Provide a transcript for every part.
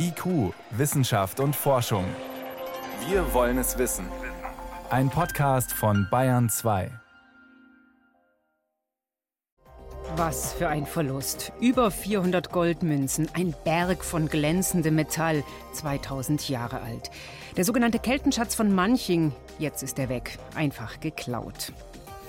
IQ, Wissenschaft und Forschung. Wir wollen es wissen. Ein Podcast von Bayern 2. Was für ein Verlust. Über 400 Goldmünzen, ein Berg von glänzendem Metall, 2000 Jahre alt. Der sogenannte Keltenschatz von Manching, jetzt ist er weg, einfach geklaut.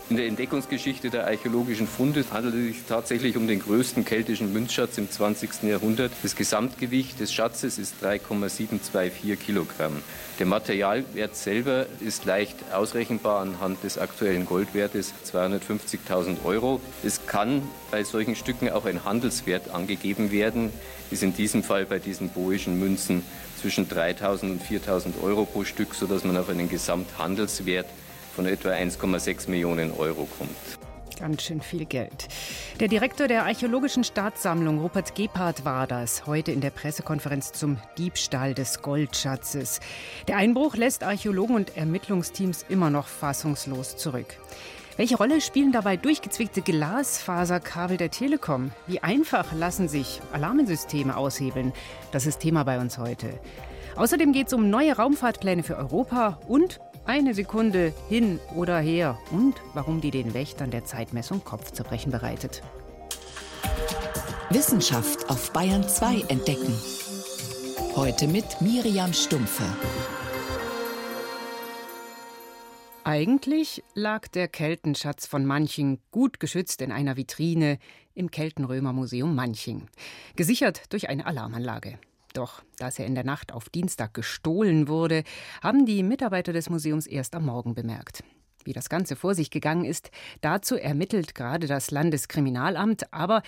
In der Entdeckungsgeschichte der archäologischen Funde handelt es sich tatsächlich um den größten keltischen Münzschatz im 20. Jahrhundert. Das Gesamtgewicht des Schatzes ist 3,724 Kilogramm. Der Materialwert selber ist leicht ausrechenbar anhand des aktuellen Goldwertes 250.000 Euro. Es kann bei solchen Stücken auch ein Handelswert angegeben werden, ist in diesem Fall bei diesen boischen Münzen zwischen 3.000 und 4.000 Euro pro Stück, sodass man auf einen Gesamthandelswert von etwa 1,6 Millionen Euro kommt. Ganz schön viel Geld. Der Direktor der Archäologischen Staatssammlung, Rupert Gebhardt, war das heute in der Pressekonferenz zum Diebstahl des Goldschatzes. Der Einbruch lässt Archäologen und Ermittlungsteams immer noch fassungslos zurück. Welche Rolle spielen dabei durchgezwickte Glasfaserkabel der Telekom? Wie einfach lassen sich Alarmensysteme aushebeln? Das ist Thema bei uns heute. Außerdem geht es um neue Raumfahrtpläne für Europa und eine Sekunde hin oder her und warum die den Wächtern der Zeitmessung Kopfzerbrechen bereitet. Wissenschaft auf Bayern 2 entdecken. Heute mit Miriam Stumpfe. Eigentlich lag der Keltenschatz von Manching gut geschützt in einer Vitrine im Keltenrömermuseum Manching, gesichert durch eine Alarmanlage. Doch dass er in der Nacht auf Dienstag gestohlen wurde, haben die Mitarbeiter des Museums erst am Morgen bemerkt. Wie das Ganze vor sich gegangen ist, dazu ermittelt gerade das Landeskriminalamt, aber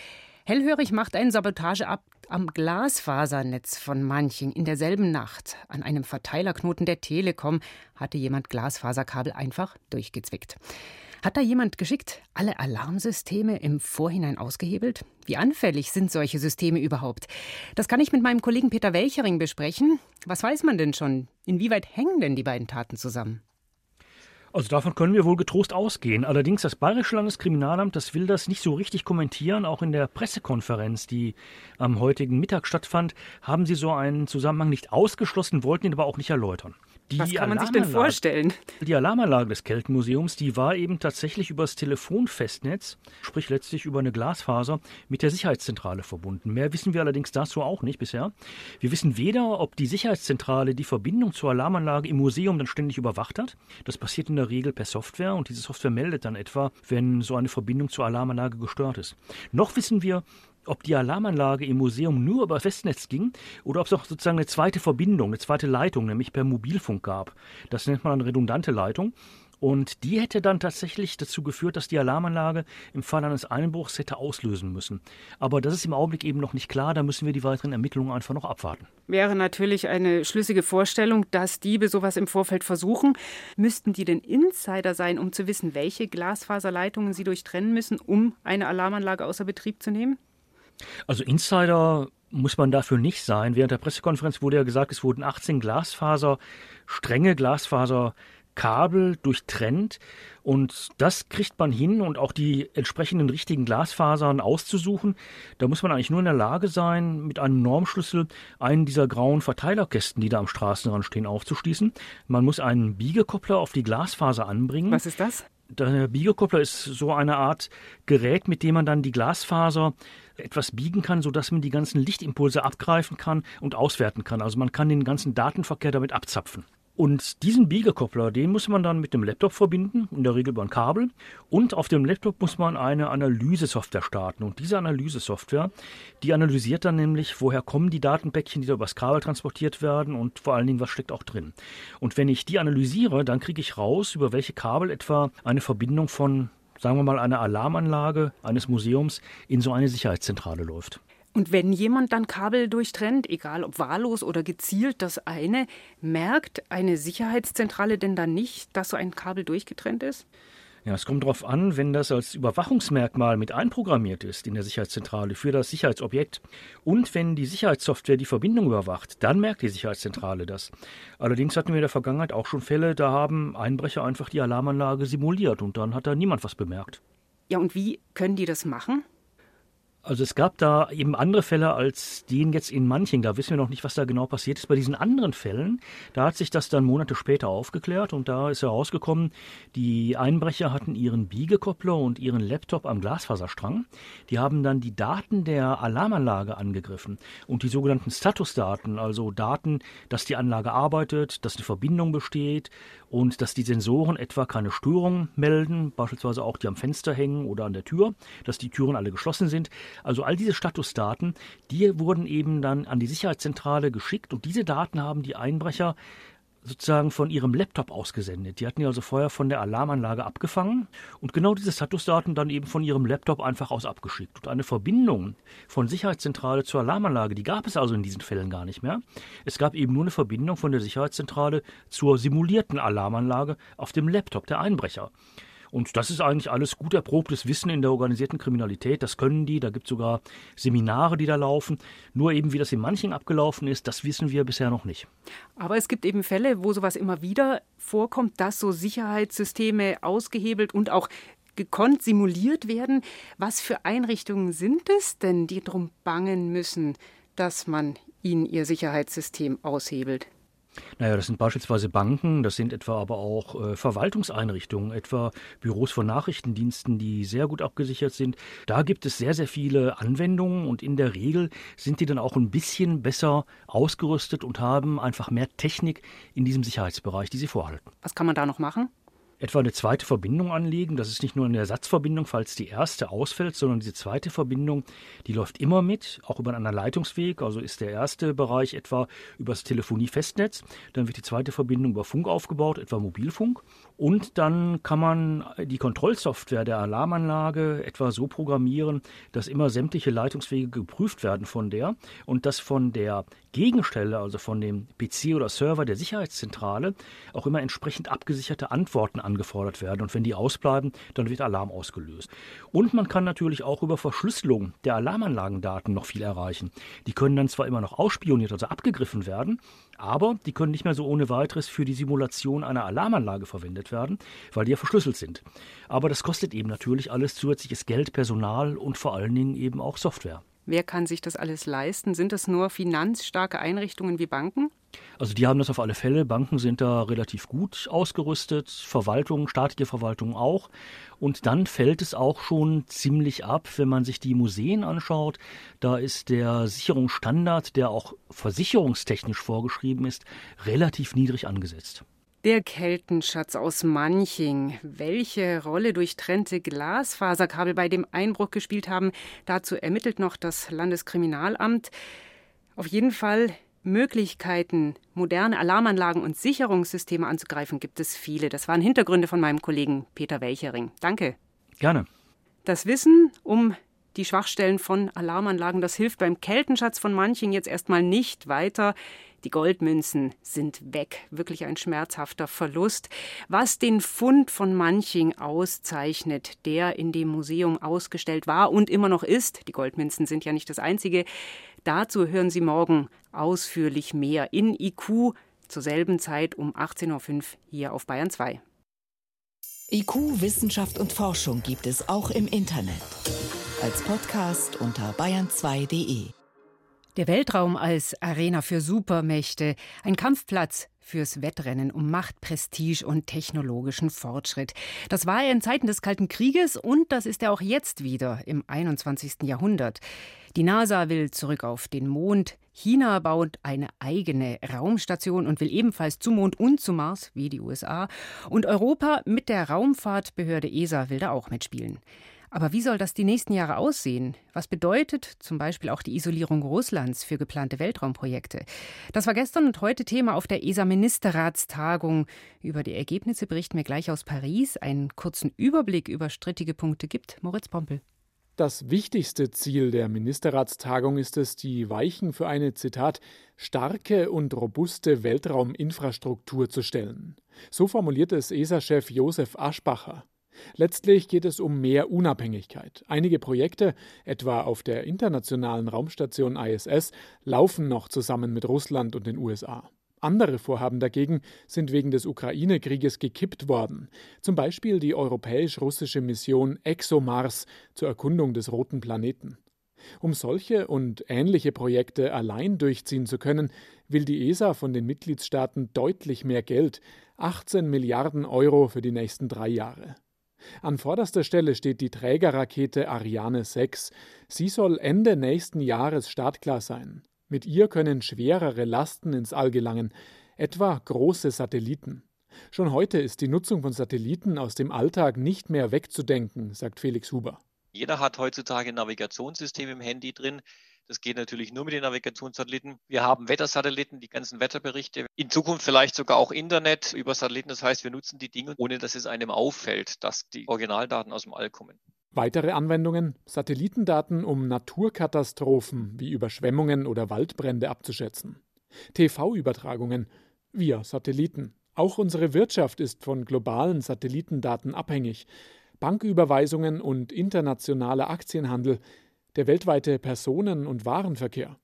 hellhörig macht ein Sabotageakt am Glasfasernetz von Manching in derselben Nacht. An einem Verteilerknoten der Telekom hatte jemand Glasfaserkabel einfach durchgezwickt. Hat da jemand geschickt alle Alarmsysteme im Vorhinein ausgehebelt? Wie anfällig sind solche Systeme überhaupt? Das kann ich mit meinem Kollegen Peter Welchering besprechen. Was weiß man denn schon? Inwieweit hängen denn die beiden Taten zusammen? Also davon können wir wohl getrost ausgehen. Allerdings das Bayerische Landeskriminalamt, das will das nicht so richtig kommentieren. Auch in der Pressekonferenz, die am heutigen Mittag stattfand, haben sie so einen Zusammenhang nicht ausgeschlossen, wollten ihn aber auch nicht erläutern. Die Was kann man sich denn vorstellen? Die Alarmanlage des Keltenmuseums, die war eben tatsächlich übers Telefonfestnetz, sprich letztlich über eine Glasfaser, mit der Sicherheitszentrale verbunden. Mehr wissen wir allerdings dazu auch nicht bisher. Wir wissen weder, ob die Sicherheitszentrale die Verbindung zur Alarmanlage im Museum dann ständig überwacht hat. Das passiert in der Regel per Software und diese Software meldet dann etwa, wenn so eine Verbindung zur Alarmanlage gestört ist. Noch wissen wir, ob die Alarmanlage im Museum nur über Festnetz ging oder ob es auch sozusagen eine zweite Verbindung, eine zweite Leitung, nämlich per Mobilfunk gab. Das nennt man eine redundante Leitung. Und die hätte dann tatsächlich dazu geführt, dass die Alarmanlage im Fall eines Einbruchs hätte auslösen müssen. Aber das ist im Augenblick eben noch nicht klar, da müssen wir die weiteren Ermittlungen einfach noch abwarten. Wäre natürlich eine schlüssige Vorstellung, dass Diebe sowas im Vorfeld versuchen. Müssten die denn Insider sein, um zu wissen, welche Glasfaserleitungen sie durchtrennen müssen, um eine Alarmanlage außer Betrieb zu nehmen? Also Insider muss man dafür nicht sein. Während der Pressekonferenz wurde ja gesagt, es wurden 18 Glasfaser, strenge Glasfaserkabel durchtrennt. Und das kriegt man hin und auch die entsprechenden richtigen Glasfasern auszusuchen. Da muss man eigentlich nur in der Lage sein, mit einem Normschlüssel einen dieser grauen Verteilerkästen, die da am Straßenrand stehen, aufzuschließen. Man muss einen Biegekoppler auf die Glasfaser anbringen. Was ist das? Der Biegekoppler ist so eine Art Gerät, mit dem man dann die Glasfaser etwas biegen kann, sodass man die ganzen Lichtimpulse abgreifen kann und auswerten kann. Also man kann den ganzen Datenverkehr damit abzapfen. Und diesen Biegekoppler, den muss man dann mit dem Laptop verbinden, in der Regel über ein Kabel. Und auf dem Laptop muss man eine Analysesoftware starten. Und diese Analysesoftware, die analysiert dann nämlich, woher kommen die Datenpäckchen, die da übers Kabel transportiert werden und vor allen Dingen, was steckt auch drin. Und wenn ich die analysiere, dann kriege ich raus, über welche Kabel etwa eine Verbindung von sagen wir mal, einer Alarmanlage eines Museums in so eine Sicherheitszentrale läuft. Und wenn jemand dann Kabel durchtrennt, egal ob wahllos oder gezielt das eine, merkt eine Sicherheitszentrale denn dann nicht, dass so ein Kabel durchgetrennt ist? Ja, es kommt darauf an, wenn das als Überwachungsmerkmal mit einprogrammiert ist in der Sicherheitszentrale für das Sicherheitsobjekt und wenn die Sicherheitssoftware die Verbindung überwacht, dann merkt die Sicherheitszentrale das. Allerdings hatten wir in der Vergangenheit auch schon Fälle, da haben Einbrecher einfach die Alarmanlage simuliert und dann hat da niemand was bemerkt. Ja, und wie können die das machen? Also es gab da eben andere Fälle als den jetzt in Manching. Da wissen wir noch nicht, was da genau passiert ist. Bei diesen anderen Fällen, da hat sich das dann Monate später aufgeklärt und da ist herausgekommen, die Einbrecher hatten ihren Biegekoppler und ihren Laptop am Glasfaserstrang. Die haben dann die Daten der Alarmanlage angegriffen und die sogenannten Statusdaten, also Daten, dass die Anlage arbeitet, dass eine Verbindung besteht und dass die Sensoren etwa keine Störungen melden, beispielsweise auch die am Fenster hängen oder an der Tür, dass die Türen alle geschlossen sind. Also all diese Statusdaten, die wurden eben dann an die Sicherheitszentrale geschickt und diese Daten haben die Einbrecher sozusagen von ihrem Laptop ausgesendet. Die hatten die also vorher von der Alarmanlage abgefangen und genau diese Statusdaten dann eben von ihrem Laptop einfach aus abgeschickt. Und eine Verbindung von Sicherheitszentrale zur Alarmanlage, die gab es also in diesen Fällen gar nicht mehr. Es gab eben nur eine Verbindung von der Sicherheitszentrale zur simulierten Alarmanlage auf dem Laptop der Einbrecher. Und das ist eigentlich alles gut erprobtes Wissen in der organisierten Kriminalität. Das können die. Da gibt es sogar Seminare, die da laufen. Nur eben, wie das in manchen abgelaufen ist, das wissen wir bisher noch nicht. Aber es gibt eben Fälle, wo sowas immer wieder vorkommt, dass so Sicherheitssysteme ausgehebelt und auch gekonnt simuliert werden. Was für Einrichtungen sind es denn, die darum bangen müssen, dass man ihnen ihr Sicherheitssystem aushebelt? Naja, das sind beispielsweise Banken, das sind etwa aber auch äh, Verwaltungseinrichtungen, etwa Büros von Nachrichtendiensten, die sehr gut abgesichert sind. Da gibt es sehr, sehr viele Anwendungen und in der Regel sind die dann auch ein bisschen besser ausgerüstet und haben einfach mehr Technik in diesem Sicherheitsbereich, die sie vorhalten. Was kann man da noch machen? Etwa eine zweite Verbindung anlegen. Das ist nicht nur eine Ersatzverbindung, falls die erste ausfällt, sondern diese zweite Verbindung, die läuft immer mit, auch über einen anderen Leitungsweg. Also ist der erste Bereich etwa über das Telefonie-Festnetz, dann wird die zweite Verbindung über Funk aufgebaut, etwa Mobilfunk. Und dann kann man die Kontrollsoftware der Alarmanlage etwa so programmieren, dass immer sämtliche Leitungswege geprüft werden von der und dass von der Gegenstelle, also von dem PC oder Server der Sicherheitszentrale, auch immer entsprechend abgesicherte Antworten angefordert werden. Und wenn die ausbleiben, dann wird Alarm ausgelöst. Und man kann natürlich auch über Verschlüsselung der Alarmanlagendaten noch viel erreichen. Die können dann zwar immer noch ausspioniert, also abgegriffen werden, aber die können nicht mehr so ohne weiteres für die Simulation einer Alarmanlage verwendet werden, weil die ja verschlüsselt sind. Aber das kostet eben natürlich alles zusätzliches Geld, Personal und vor allen Dingen eben auch Software. Wer kann sich das alles leisten? Sind das nur finanzstarke Einrichtungen wie Banken? Also die haben das auf alle Fälle. Banken sind da relativ gut ausgerüstet, Verwaltung, staatliche Verwaltung auch. Und dann fällt es auch schon ziemlich ab, wenn man sich die Museen anschaut. Da ist der Sicherungsstandard, der auch versicherungstechnisch vorgeschrieben ist, relativ niedrig angesetzt. Der Keltenschatz aus Manching. Welche Rolle durchtrennte Glasfaserkabel bei dem Einbruch gespielt haben, dazu ermittelt noch das Landeskriminalamt. Auf jeden Fall Möglichkeiten, moderne Alarmanlagen und Sicherungssysteme anzugreifen, gibt es viele. Das waren Hintergründe von meinem Kollegen Peter Welchering. Danke. Gerne. Das Wissen um die Schwachstellen von Alarmanlagen, das hilft beim Keltenschatz von Manching jetzt erstmal nicht weiter. Die Goldmünzen sind weg. Wirklich ein schmerzhafter Verlust. Was den Fund von Manching auszeichnet, der in dem Museum ausgestellt war und immer noch ist, die Goldmünzen sind ja nicht das einzige, dazu hören Sie morgen ausführlich mehr in IQ zur selben Zeit um 18.05 Uhr hier auf Bayern 2. IQ, Wissenschaft und Forschung gibt es auch im Internet. Als Podcast unter bayern2.de. Der Weltraum als Arena für Supermächte, ein Kampfplatz fürs Wettrennen um Macht, Prestige und technologischen Fortschritt. Das war er in Zeiten des Kalten Krieges und das ist er auch jetzt wieder im 21. Jahrhundert. Die NASA will zurück auf den Mond. China baut eine eigene Raumstation und will ebenfalls zum Mond und zum Mars, wie die USA. Und Europa mit der Raumfahrtbehörde ESA will da auch mitspielen. Aber wie soll das die nächsten Jahre aussehen? Was bedeutet zum Beispiel auch die Isolierung Russlands für geplante Weltraumprojekte? Das war gestern und heute Thema auf der ESA-Ministerratstagung. Über die Ergebnisse berichten wir gleich aus Paris. Einen kurzen Überblick über strittige Punkte gibt Moritz Pompel. Das wichtigste Ziel der Ministerratstagung ist es, die Weichen für eine, Zitat, starke und robuste Weltrauminfrastruktur zu stellen. So formuliert es ESA-Chef Josef Aschbacher. Letztlich geht es um mehr Unabhängigkeit. Einige Projekte, etwa auf der internationalen Raumstation ISS, laufen noch zusammen mit Russland und den USA. Andere Vorhaben dagegen sind wegen des Ukraine-Krieges gekippt worden. Zum Beispiel die europäisch-russische Mission ExoMars zur Erkundung des roten Planeten. Um solche und ähnliche Projekte allein durchziehen zu können, will die ESA von den Mitgliedstaaten deutlich mehr Geld, 18 Milliarden Euro für die nächsten drei Jahre. An vorderster Stelle steht die Trägerrakete Ariane 6. Sie soll Ende nächsten Jahres startklar sein. Mit ihr können schwerere Lasten ins All gelangen, etwa große Satelliten. Schon heute ist die Nutzung von Satelliten aus dem Alltag nicht mehr wegzudenken, sagt Felix Huber. Jeder hat heutzutage ein Navigationssystem im Handy drin. Das geht natürlich nur mit den Navigationssatelliten. Wir haben Wettersatelliten, die ganzen Wetterberichte. In Zukunft vielleicht sogar auch Internet über Satelliten. Das heißt, wir nutzen die Dinge, ohne dass es einem auffällt, dass die Originaldaten aus dem All kommen. Weitere Anwendungen Satellitendaten, um Naturkatastrophen wie Überschwemmungen oder Waldbrände abzuschätzen. TV-Übertragungen via Satelliten. Auch unsere Wirtschaft ist von globalen Satellitendaten abhängig. Banküberweisungen und internationaler Aktienhandel der weltweite Personen- und Warenverkehr.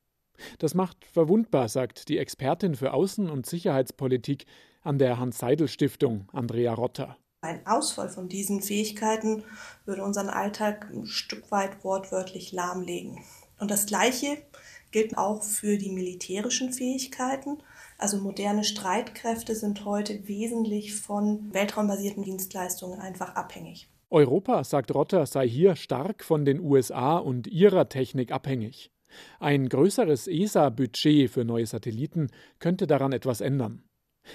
Das macht verwundbar, sagt die Expertin für Außen- und Sicherheitspolitik an der Hans-Seidel-Stiftung, Andrea Rotter. Ein Ausfall von diesen Fähigkeiten würde unseren Alltag ein Stück weit wortwörtlich lahmlegen. Und das Gleiche gilt auch für die militärischen Fähigkeiten. Also moderne Streitkräfte sind heute wesentlich von weltraumbasierten Dienstleistungen einfach abhängig. Europa, sagt Rotter, sei hier stark von den USA und ihrer Technik abhängig. Ein größeres ESA-Budget für neue Satelliten könnte daran etwas ändern.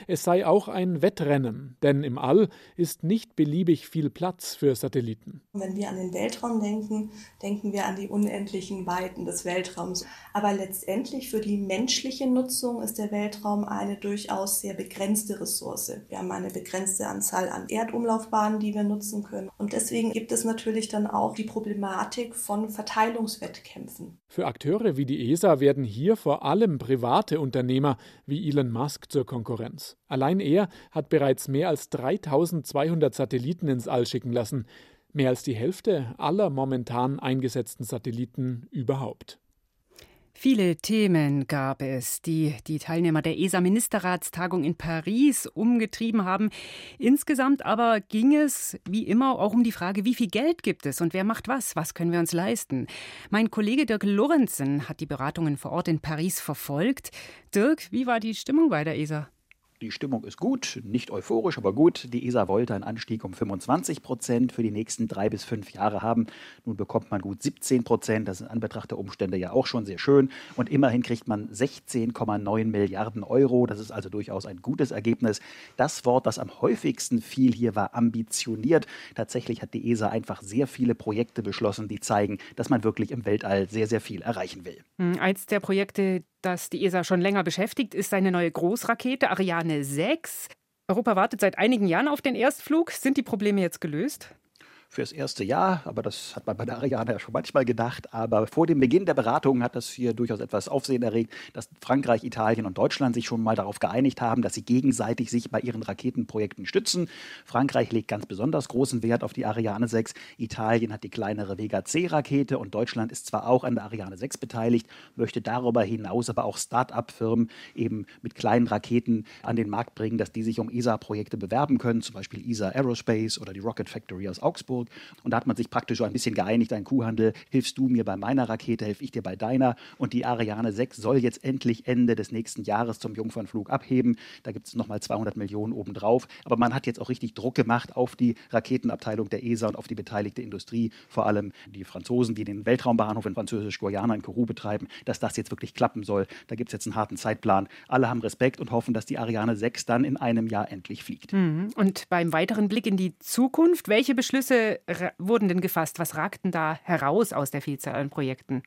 Es sei auch ein Wettrennen, denn im All ist nicht beliebig viel Platz für Satelliten. Wenn wir an den Weltraum denken, denken wir an die unendlichen Weiten des Weltraums. Aber letztendlich für die menschliche Nutzung ist der Weltraum eine durchaus sehr begrenzte Ressource. Wir haben eine begrenzte Anzahl an Erdumlaufbahnen, die wir nutzen können. Und deswegen gibt es natürlich dann auch die Problematik von Verteilungswettkämpfen. Für Akteure wie die ESA werden hier vor allem private Unternehmer wie Elon Musk zur Konkurrenz. Allein er hat bereits mehr als 3200 Satelliten ins All schicken lassen, mehr als die Hälfte aller momentan eingesetzten Satelliten überhaupt. Viele Themen gab es, die die Teilnehmer der ESA-Ministerratstagung in Paris umgetrieben haben. Insgesamt aber ging es, wie immer, auch um die Frage, wie viel Geld gibt es und wer macht was? Was können wir uns leisten? Mein Kollege Dirk Lorenzen hat die Beratungen vor Ort in Paris verfolgt. Dirk, wie war die Stimmung bei der ESA? Die Stimmung ist gut, nicht euphorisch, aber gut. Die ESA wollte einen Anstieg um 25 Prozent für die nächsten drei bis fünf Jahre haben. Nun bekommt man gut 17 Prozent. Das ist in Anbetracht der Umstände ja auch schon sehr schön. Und immerhin kriegt man 16,9 Milliarden Euro. Das ist also durchaus ein gutes Ergebnis. Das Wort, das am häufigsten fiel hier, war ambitioniert. Tatsächlich hat die ESA einfach sehr viele Projekte beschlossen, die zeigen, dass man wirklich im Weltall sehr, sehr viel erreichen will. Hm, eins der Projekte, das die ESA schon länger beschäftigt, ist eine neue Großrakete Ariane 6. Europa wartet seit einigen Jahren auf den Erstflug. Sind die Probleme jetzt gelöst? Fürs erste Jahr, aber das hat man bei der Ariane ja schon manchmal gedacht. Aber vor dem Beginn der Beratungen hat das hier durchaus etwas Aufsehen erregt, dass Frankreich, Italien und Deutschland sich schon mal darauf geeinigt haben, dass sie gegenseitig sich bei ihren Raketenprojekten stützen. Frankreich legt ganz besonders großen Wert auf die Ariane 6. Italien hat die kleinere Vega C-Rakete und Deutschland ist zwar auch an der Ariane 6 beteiligt, möchte darüber hinaus aber auch Start-up-Firmen eben mit kleinen Raketen an den Markt bringen, dass die sich um ESA-Projekte bewerben können, zum Beispiel ESA Aerospace oder die Rocket Factory aus Augsburg. Hamburg. Und da hat man sich praktisch so ein bisschen geeinigt, ein Kuhhandel, hilfst du mir bei meiner Rakete, helfe ich dir bei deiner. Und die Ariane 6 soll jetzt endlich Ende des nächsten Jahres zum Jungfernflug abheben. Da gibt es nochmal 200 Millionen obendrauf. Aber man hat jetzt auch richtig Druck gemacht auf die Raketenabteilung der ESA und auf die beteiligte Industrie, vor allem die Franzosen, die den Weltraumbahnhof in Französisch-Guayana in Kourou betreiben, dass das jetzt wirklich klappen soll. Da gibt es jetzt einen harten Zeitplan. Alle haben Respekt und hoffen, dass die Ariane 6 dann in einem Jahr endlich fliegt. Mhm. Und beim weiteren Blick in die Zukunft, welche Beschlüsse wurden denn gefasst? Was ragten da heraus aus der Vielzahl an Projekten?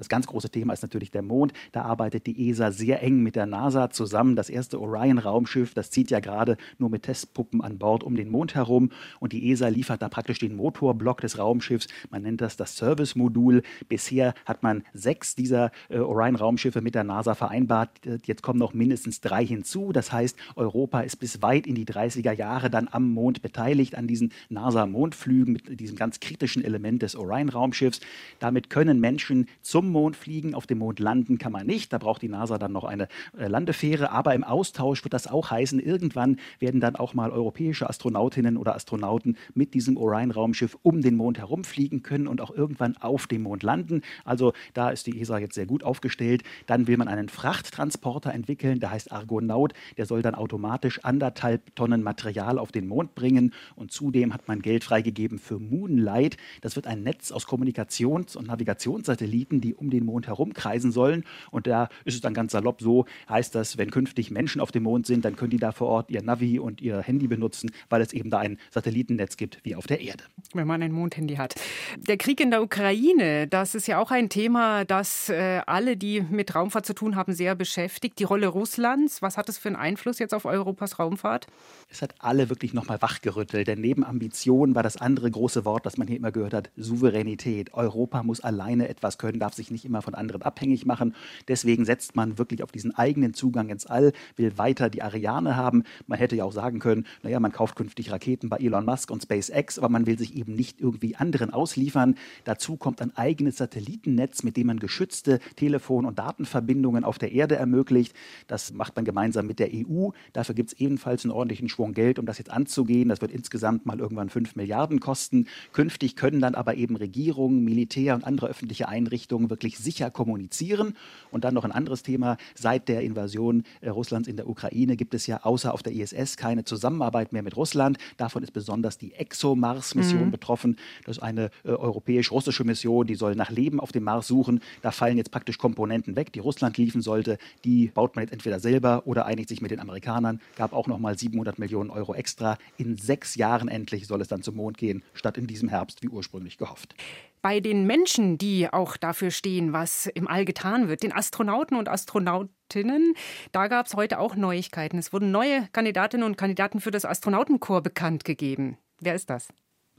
Das ganz große Thema ist natürlich der Mond. Da arbeitet die ESA sehr eng mit der NASA zusammen. Das erste Orion-Raumschiff, das zieht ja gerade nur mit Testpuppen an Bord um den Mond herum. Und die ESA liefert da praktisch den Motorblock des Raumschiffs. Man nennt das das Service-Modul. Bisher hat man sechs dieser äh, Orion-Raumschiffe mit der NASA vereinbart. Jetzt kommen noch mindestens drei hinzu. Das heißt, Europa ist bis weit in die 30er Jahre dann am Mond beteiligt, an diesen NASA-Mondflügen mit diesem ganz kritischen Element des Orion-Raumschiffs. Damit können Menschen zum Mond fliegen, auf dem Mond landen kann man nicht. Da braucht die NASA dann noch eine äh, Landefähre. Aber im Austausch wird das auch heißen, irgendwann werden dann auch mal europäische Astronautinnen oder Astronauten mit diesem Orion-Raumschiff um den Mond herumfliegen können und auch irgendwann auf dem Mond landen. Also da ist die ESA jetzt sehr gut aufgestellt. Dann will man einen Frachttransporter entwickeln, der heißt Argonaut. Der soll dann automatisch anderthalb Tonnen Material auf den Mond bringen. Und zudem hat man Geld freigegeben für Moonlight. Das wird ein Netz aus Kommunikations- und Navigationssatelliten, die um den Mond herumkreisen sollen. Und da ist es dann ganz salopp so, heißt das, wenn künftig Menschen auf dem Mond sind, dann können die da vor Ort ihr Navi und ihr Handy benutzen, weil es eben da ein Satellitennetz gibt wie auf der Erde. Wenn man ein Mondhandy hat. Der Krieg in der Ukraine, das ist ja auch ein Thema, das äh, alle, die mit Raumfahrt zu tun haben, sehr beschäftigt. Die Rolle Russlands, was hat es für einen Einfluss jetzt auf Europas Raumfahrt? Es hat alle wirklich nochmal wachgerüttelt, denn neben Ambition war das andere große Wort, das man hier immer gehört hat, Souveränität. Europa muss alleine etwas können, darf sich nicht immer von anderen abhängig machen. Deswegen setzt man wirklich auf diesen eigenen Zugang ins All, will weiter die Ariane haben. Man hätte ja auch sagen können, naja, man kauft künftig Raketen bei Elon Musk und SpaceX, aber man will sich eben nicht irgendwie anderen ausliefern. Dazu kommt ein eigenes Satellitennetz, mit dem man geschützte Telefon- und Datenverbindungen auf der Erde ermöglicht. Das macht man gemeinsam mit der EU. Dafür gibt es ebenfalls einen ordentlichen Schwung Geld, um das jetzt anzugehen. Das wird insgesamt mal irgendwann 5 Milliarden kosten. Künftig können dann aber eben Regierungen, Militär und andere öffentliche Einrichtungen wirklich sicher kommunizieren. Und dann noch ein anderes Thema. Seit der Invasion äh, Russlands in der Ukraine gibt es ja außer auf der ISS keine Zusammenarbeit mehr mit Russland. Davon ist besonders die ExoMars-Mission mhm. betroffen. Das ist eine äh, europäisch-russische Mission, die soll nach Leben auf dem Mars suchen. Da fallen jetzt praktisch Komponenten weg, die Russland liefern sollte. Die baut man jetzt entweder selber oder einigt sich mit den Amerikanern. Gab auch noch mal 700 Millionen Euro extra. In sechs Jahren endlich soll es dann zum Mond gehen, statt in diesem Herbst wie ursprünglich gehofft bei den Menschen, die auch dafür stehen, was im All getan wird, den Astronauten und Astronautinnen, da gab es heute auch Neuigkeiten. Es wurden neue Kandidatinnen und Kandidaten für das Astronautenkorps bekannt gegeben. Wer ist das?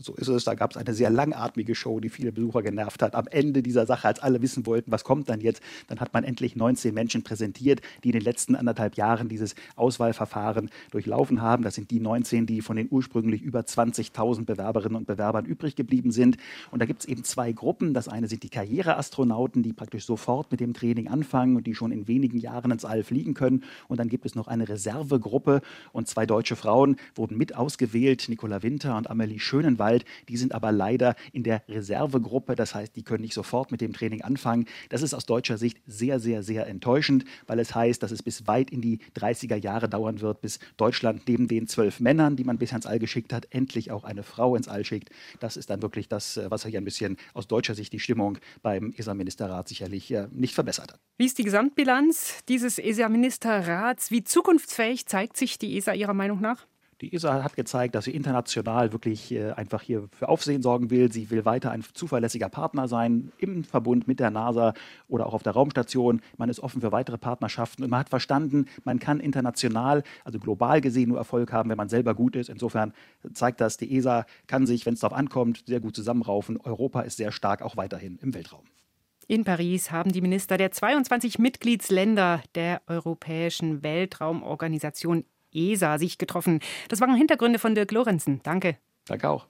So ist es. Da gab es eine sehr langatmige Show, die viele Besucher genervt hat. Am Ende dieser Sache, als alle wissen wollten, was kommt dann jetzt, dann hat man endlich 19 Menschen präsentiert, die in den letzten anderthalb Jahren dieses Auswahlverfahren durchlaufen haben. Das sind die 19, die von den ursprünglich über 20.000 Bewerberinnen und Bewerbern übrig geblieben sind. Und da gibt es eben zwei Gruppen. Das eine sind die Karriereastronauten, die praktisch sofort mit dem Training anfangen und die schon in wenigen Jahren ins All fliegen können. Und dann gibt es noch eine Reservegruppe und zwei deutsche Frauen wurden mit ausgewählt, Nicola Winter und Amelie Schönenwald Gewalt. Die sind aber leider in der Reservegruppe. Das heißt, die können nicht sofort mit dem Training anfangen. Das ist aus deutscher Sicht sehr, sehr, sehr enttäuschend, weil es heißt, dass es bis weit in die 30er Jahre dauern wird, bis Deutschland neben den zwölf Männern, die man bisher ins All geschickt hat, endlich auch eine Frau ins All schickt. Das ist dann wirklich das, äh, was hier ein bisschen aus deutscher Sicht die Stimmung beim ESA-Ministerrat sicherlich äh, nicht verbessert hat. Wie ist die Gesamtbilanz dieses ESA-Ministerrats? Wie zukunftsfähig zeigt sich die ESA Ihrer Meinung nach? Die ESA hat gezeigt, dass sie international wirklich äh, einfach hier für Aufsehen sorgen will. Sie will weiter ein zuverlässiger Partner sein im Verbund mit der NASA oder auch auf der Raumstation. Man ist offen für weitere Partnerschaften und man hat verstanden, man kann international, also global gesehen, nur Erfolg haben, wenn man selber gut ist. Insofern zeigt das, die ESA kann sich, wenn es darauf ankommt, sehr gut zusammenraufen. Europa ist sehr stark auch weiterhin im Weltraum. In Paris haben die Minister der 22 Mitgliedsländer der Europäischen Weltraumorganisation ESA sich getroffen. Das waren Hintergründe von Dirk Lorenzen. Danke. Danke auch.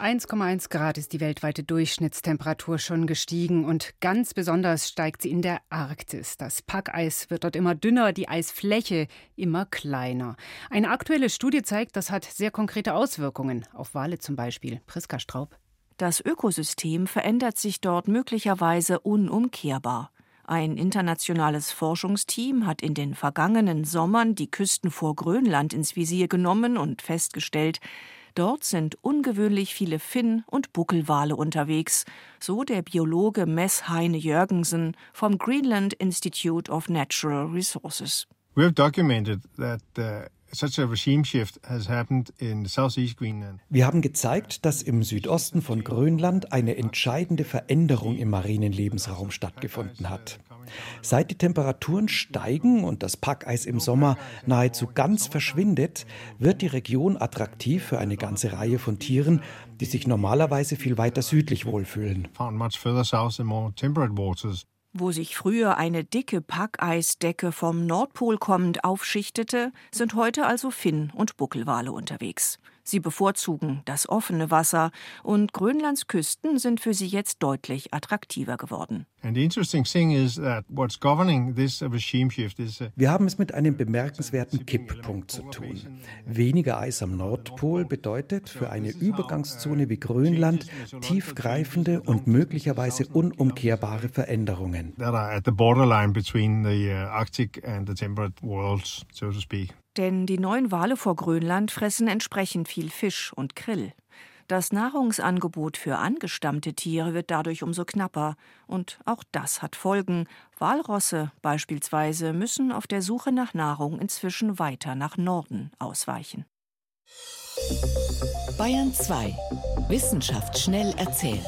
1,1 Grad ist die weltweite Durchschnittstemperatur schon gestiegen und ganz besonders steigt sie in der Arktis. Das Packeis wird dort immer dünner, die Eisfläche immer kleiner. Eine aktuelle Studie zeigt, das hat sehr konkrete Auswirkungen auf Wale zum Beispiel. Priska Straub. Das Ökosystem verändert sich dort möglicherweise unumkehrbar. Ein internationales Forschungsteam hat in den vergangenen Sommern die Küsten vor Grönland ins Visier genommen und festgestellt, Dort sind ungewöhnlich viele Finn- und Buckelwale unterwegs, so der Biologe Mess Heine Jörgensen vom Greenland Institute of Natural Resources. We have documented that uh wir haben gezeigt, dass im Südosten von Grönland eine entscheidende Veränderung im marinen Lebensraum stattgefunden hat. Seit die Temperaturen steigen und das Packeis im Sommer nahezu ganz verschwindet, wird die Region attraktiv für eine ganze Reihe von Tieren, die sich normalerweise viel weiter südlich wohlfühlen. Wo sich früher eine dicke Packeisdecke vom Nordpol kommend aufschichtete, sind heute also Finn- und Buckelwale unterwegs. Sie bevorzugen das offene Wasser und Grönlands Küsten sind für sie jetzt deutlich attraktiver geworden. Uh, Wir haben es mit einem bemerkenswerten Kipppunkt zu tun. Weniger Eis am Nordpol bedeutet für eine Übergangszone wie Grönland tiefgreifende und möglicherweise unumkehrbare Veränderungen. Denn die neuen Wale vor Grönland fressen entsprechend viel Fisch und Krill. Das Nahrungsangebot für angestammte Tiere wird dadurch umso knapper, und auch das hat Folgen. Walrosse beispielsweise müssen auf der Suche nach Nahrung inzwischen weiter nach Norden ausweichen. Bayern 2 Wissenschaft schnell erzählt.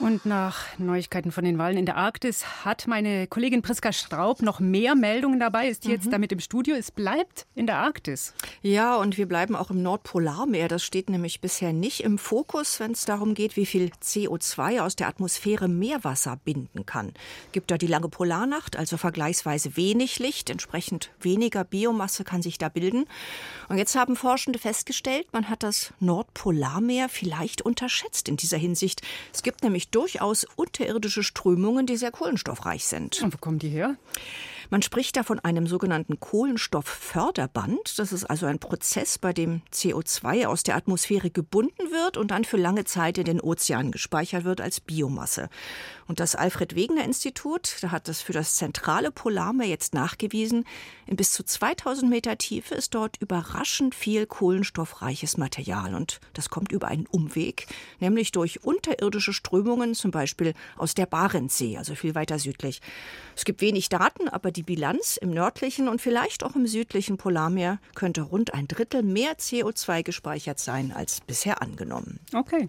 Und nach Neuigkeiten von den Wahlen in der Arktis hat meine Kollegin Priska Straub noch mehr Meldungen dabei, ist jetzt mhm. damit im Studio. Es bleibt in der Arktis. Ja, und wir bleiben auch im Nordpolarmeer. Das steht nämlich bisher nicht im Fokus, wenn es darum geht, wie viel CO2 aus der Atmosphäre Meerwasser binden kann. Gibt da die lange Polarnacht, also vergleichsweise wenig Licht, entsprechend weniger Biomasse kann sich da bilden. Und jetzt haben Forschende festgestellt, man hat das Nordpolarmeer vielleicht unterschätzt in dieser Hinsicht. Es gibt nämlich durchaus unterirdische Strömungen, die sehr kohlenstoffreich sind. Und wo kommen die her? Man spricht da von einem sogenannten Kohlenstoffförderband. Das ist also ein Prozess, bei dem CO2 aus der Atmosphäre gebunden wird und dann für lange Zeit in den Ozeanen gespeichert wird als Biomasse. Und das Alfred Wegener Institut, da hat das für das zentrale Polarmeer jetzt nachgewiesen, in bis zu 2000 Meter Tiefe ist dort überraschend viel kohlenstoffreiches Material. Und das kommt über einen Umweg, nämlich durch unterirdische Strömungen, zum Beispiel aus der Barentssee, also viel weiter südlich. Es gibt wenig Daten, aber die Bilanz im nördlichen und vielleicht auch im südlichen Polarmeer könnte rund ein Drittel mehr CO2 gespeichert sein als bisher angenommen. Okay.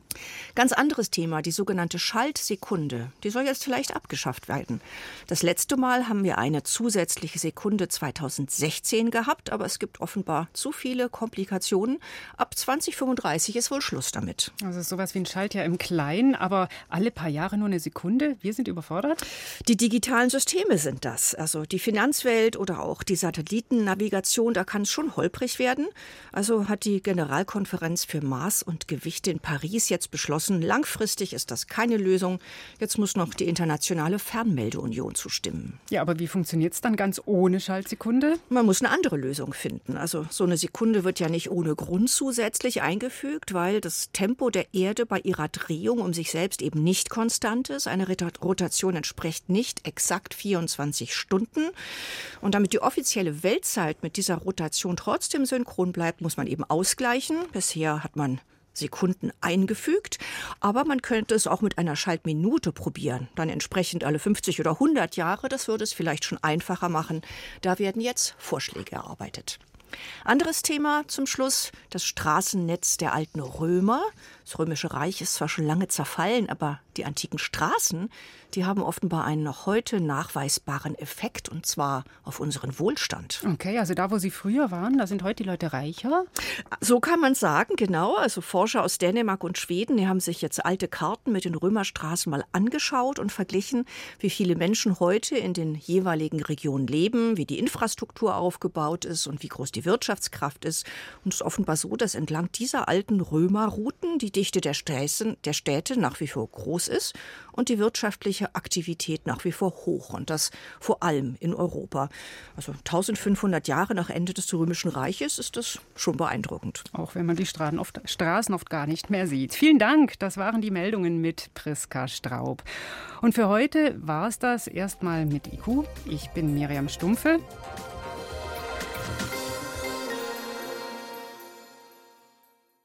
Ganz anderes Thema, die sogenannte Schaltsekunde. Die soll jetzt vielleicht abgeschafft werden. Das letzte Mal haben wir eine zusätzliche Sekunde 2016 gehabt, aber es gibt offenbar zu viele Komplikationen. Ab 2035 ist wohl Schluss damit. Also sowas wie ein Schaltjahr im Kleinen, aber alle paar Jahre nur eine Sekunde. Wir sind überfordert. Die digitalen Systeme Systeme sind das. Also die Finanzwelt oder auch die Satellitennavigation, da kann es schon holprig werden. Also hat die Generalkonferenz für Maß und Gewichte in Paris jetzt beschlossen, langfristig ist das keine Lösung. Jetzt muss noch die internationale Fernmeldeunion zustimmen. Ja, aber wie funktioniert es dann ganz ohne Schaltsekunde? Man muss eine andere Lösung finden. Also so eine Sekunde wird ja nicht ohne Grund zusätzlich eingefügt, weil das Tempo der Erde bei ihrer Drehung um sich selbst eben nicht konstant ist. Eine Rotation entspricht nicht exakt 24 Stunden. Und damit die offizielle Weltzeit mit dieser Rotation trotzdem synchron bleibt, muss man eben ausgleichen. Bisher hat man Sekunden eingefügt, aber man könnte es auch mit einer Schaltminute probieren, dann entsprechend alle 50 oder 100 Jahre, das würde es vielleicht schon einfacher machen. Da werden jetzt Vorschläge erarbeitet. Anderes Thema zum Schluss, das Straßennetz der alten Römer. Das Römische Reich ist zwar schon lange zerfallen, aber die antiken Straßen, die haben offenbar einen noch heute nachweisbaren Effekt, und zwar auf unseren Wohlstand. Okay, also da, wo sie früher waren, da sind heute die Leute reicher? So kann man sagen, genau. Also Forscher aus Dänemark und Schweden, die haben sich jetzt alte Karten mit den Römerstraßen mal angeschaut und verglichen, wie viele Menschen heute in den jeweiligen Regionen leben, wie die Infrastruktur aufgebaut ist und wie groß die Wirtschaftskraft ist. Und es ist offenbar so, dass entlang dieser alten Römerrouten die Dichte der, Städte, der Städte nach wie vor groß ist und die wirtschaftliche Aktivität nach wie vor hoch. Und das vor allem in Europa. Also 1500 Jahre nach Ende des Römischen Reiches ist das schon beeindruckend. Auch wenn man die Straßen oft, Straßen oft gar nicht mehr sieht. Vielen Dank. Das waren die Meldungen mit Priska Straub. Und für heute war es das erstmal mit IQ. Ich bin Miriam Stumpfe.